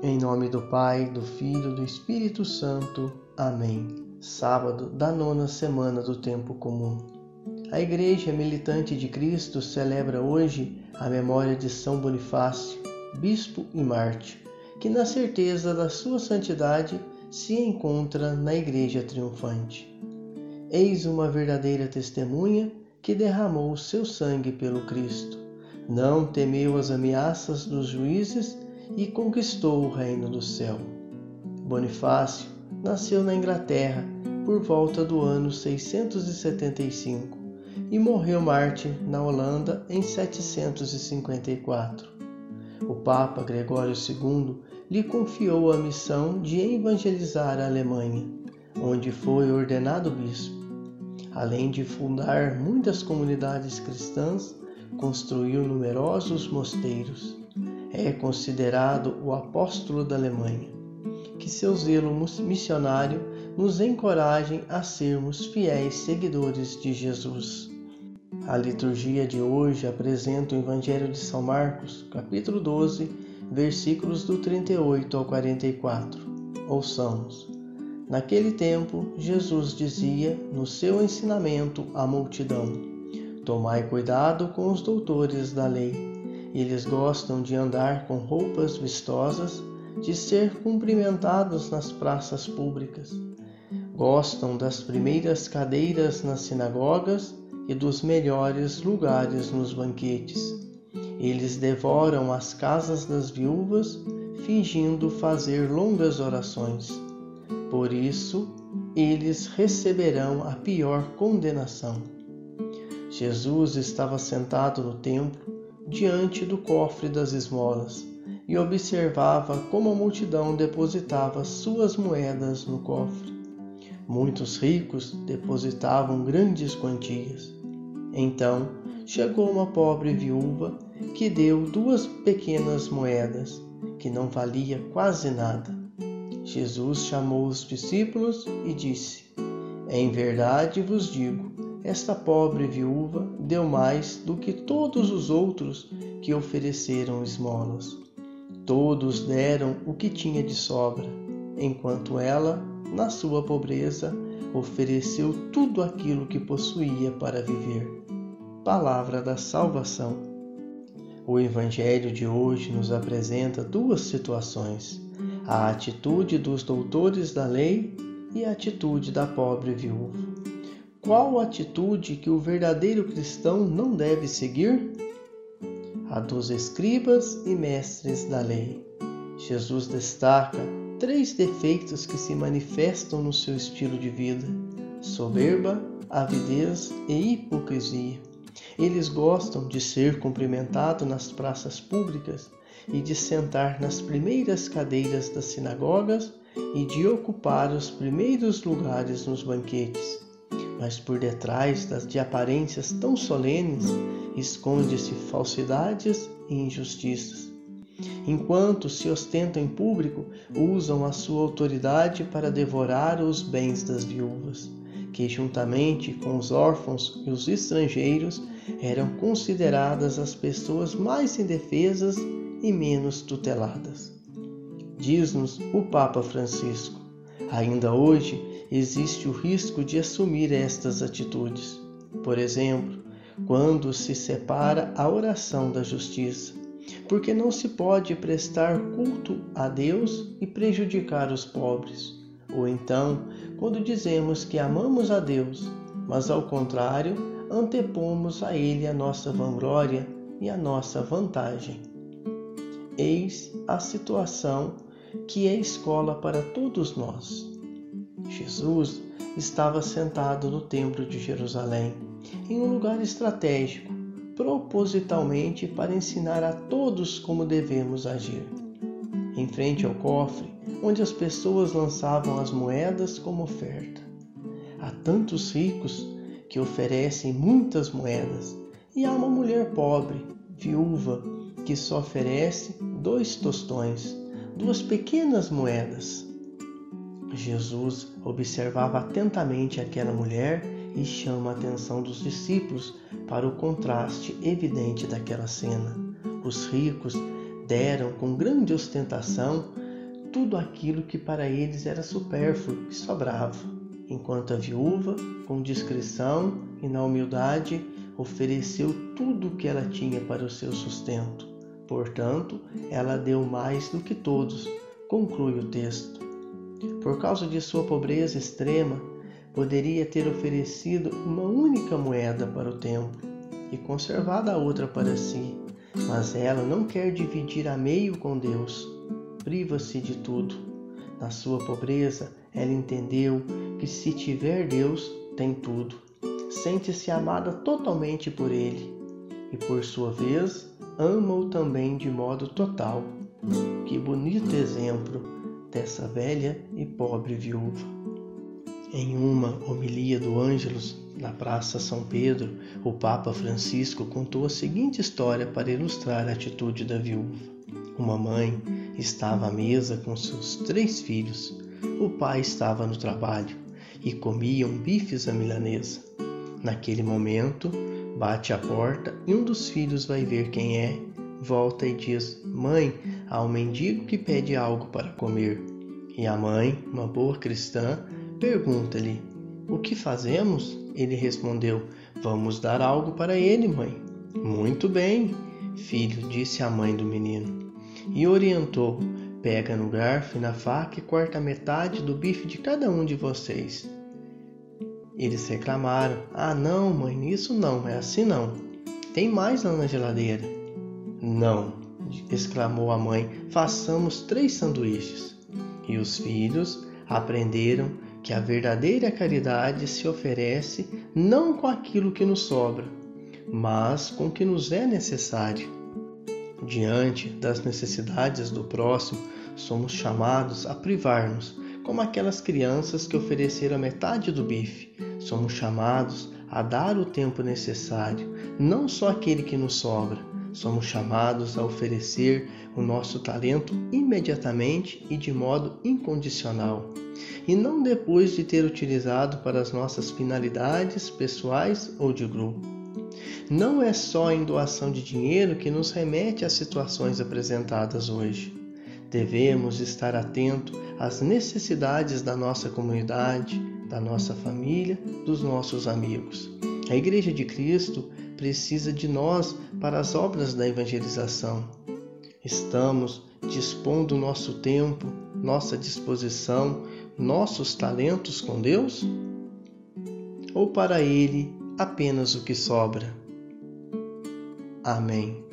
Em nome do Pai, do Filho e do Espírito Santo. Amém. Sábado da nona semana do tempo comum. A Igreja Militante de Cristo celebra hoje a memória de São Bonifácio, bispo e mártir, que na certeza da sua santidade se encontra na Igreja triunfante. Eis uma verdadeira testemunha que derramou seu sangue pelo Cristo. Não temeu as ameaças dos juízes e conquistou o reino do céu. Bonifácio nasceu na Inglaterra por volta do ano 675 e morreu mártir na Holanda em 754. O Papa Gregório II lhe confiou a missão de evangelizar a Alemanha, onde foi ordenado bispo. Além de fundar muitas comunidades cristãs, construiu numerosos mosteiros é considerado o apóstolo da Alemanha. Que seu zelo missionário nos encoraje a sermos fiéis seguidores de Jesus. A liturgia de hoje apresenta o Evangelho de São Marcos, capítulo 12, versículos do 38 ao 44. Ouçamos. Naquele tempo, Jesus dizia no seu ensinamento à multidão: Tomai cuidado com os doutores da lei eles gostam de andar com roupas vistosas, de ser cumprimentados nas praças públicas. Gostam das primeiras cadeiras nas sinagogas e dos melhores lugares nos banquetes. Eles devoram as casas das viúvas, fingindo fazer longas orações. Por isso, eles receberão a pior condenação. Jesus estava sentado no templo diante do cofre das esmolas e observava como a multidão depositava suas moedas no cofre. Muitos ricos depositavam grandes quantias. Então chegou uma pobre viúva que deu duas pequenas moedas, que não valia quase nada. Jesus chamou os discípulos e disse: Em verdade vos digo, esta pobre viúva deu mais do que todos os outros que ofereceram esmolas. Todos deram o que tinha de sobra, enquanto ela, na sua pobreza, ofereceu tudo aquilo que possuía para viver. Palavra da salvação. O Evangelho de hoje nos apresenta duas situações: a atitude dos doutores da lei e a atitude da pobre viúva. Qual atitude que o verdadeiro cristão não deve seguir? A dos escribas e mestres da lei. Jesus destaca três defeitos que se manifestam no seu estilo de vida: soberba, avidez e hipocrisia. Eles gostam de ser cumprimentados nas praças públicas e de sentar nas primeiras cadeiras das sinagogas e de ocupar os primeiros lugares nos banquetes mas por detrás das de aparências tão solenes esconde-se falsidades e injustiças. Enquanto se ostentam em público, usam a sua autoridade para devorar os bens das viúvas, que juntamente com os órfãos e os estrangeiros eram consideradas as pessoas mais indefesas e menos tuteladas. Diz-nos o Papa Francisco: ainda hoje existe o risco de assumir estas atitudes. Por exemplo, quando se separa a oração da justiça, porque não se pode prestar culto a Deus e prejudicar os pobres. Ou então, quando dizemos que amamos a Deus, mas ao contrário, antepomos a Ele a nossa vanglória e a nossa vantagem. Eis a situação que é escola para todos nós. Jesus estava sentado no Templo de Jerusalém, em um lugar estratégico, propositalmente para ensinar a todos como devemos agir. Em frente ao cofre, onde as pessoas lançavam as moedas como oferta. Há tantos ricos que oferecem muitas moedas, e há uma mulher pobre, viúva, que só oferece dois tostões, duas pequenas moedas. Jesus observava atentamente aquela mulher e chama a atenção dos discípulos para o contraste evidente daquela cena. Os ricos deram com grande ostentação tudo aquilo que para eles era supérfluo e sobrava, enquanto a viúva, com discrição e na humildade, ofereceu tudo o que ela tinha para o seu sustento. Portanto, ela deu mais do que todos, conclui o texto. Por causa de sua pobreza extrema, poderia ter oferecido uma única moeda para o templo e conservado a outra para si, mas ela não quer dividir a meio com Deus. Priva-se de tudo. Na sua pobreza, ela entendeu que se tiver Deus, tem tudo. Sente-se amada totalmente por Ele e, por sua vez, ama-o também de modo total. Que bonito exemplo dessa velha e pobre viúva. Em uma homilia do Ângelus, na Praça São Pedro, o Papa Francisco contou a seguinte história para ilustrar a atitude da viúva. Uma mãe estava à mesa com seus três filhos. O pai estava no trabalho e comiam bifes à milanesa. Naquele momento, bate a porta e um dos filhos vai ver quem é. Volta e diz: Mãe, há um mendigo que pede algo para comer. E a mãe, uma boa cristã, Pergunta-lhe: O que fazemos? Ele respondeu: Vamos dar algo para ele, mãe. Muito bem, filho, disse a mãe do menino. E orientou: Pega no garfo e na faca e corta metade do bife de cada um de vocês. Eles reclamaram: Ah, não, mãe, isso não, é assim não. Tem mais lá na geladeira. Não, exclamou a mãe, façamos três sanduíches. E os filhos aprenderam que a verdadeira caridade se oferece não com aquilo que nos sobra, mas com o que nos é necessário. Diante das necessidades do próximo, somos chamados a privar-nos, como aquelas crianças que ofereceram metade do bife. Somos chamados a dar o tempo necessário, não só aquele que nos sobra. Somos chamados a oferecer o nosso talento imediatamente e de modo incondicional e não depois de ter utilizado para as nossas finalidades pessoais ou de grupo. Não é só em doação de dinheiro que nos remete às situações apresentadas hoje. Devemos estar atento às necessidades da nossa comunidade, da nossa família, dos nossos amigos. A Igreja de Cristo precisa de nós para as obras da evangelização. Estamos dispondo nosso tempo, nossa disposição nossos talentos com Deus? Ou para Ele apenas o que sobra? Amém.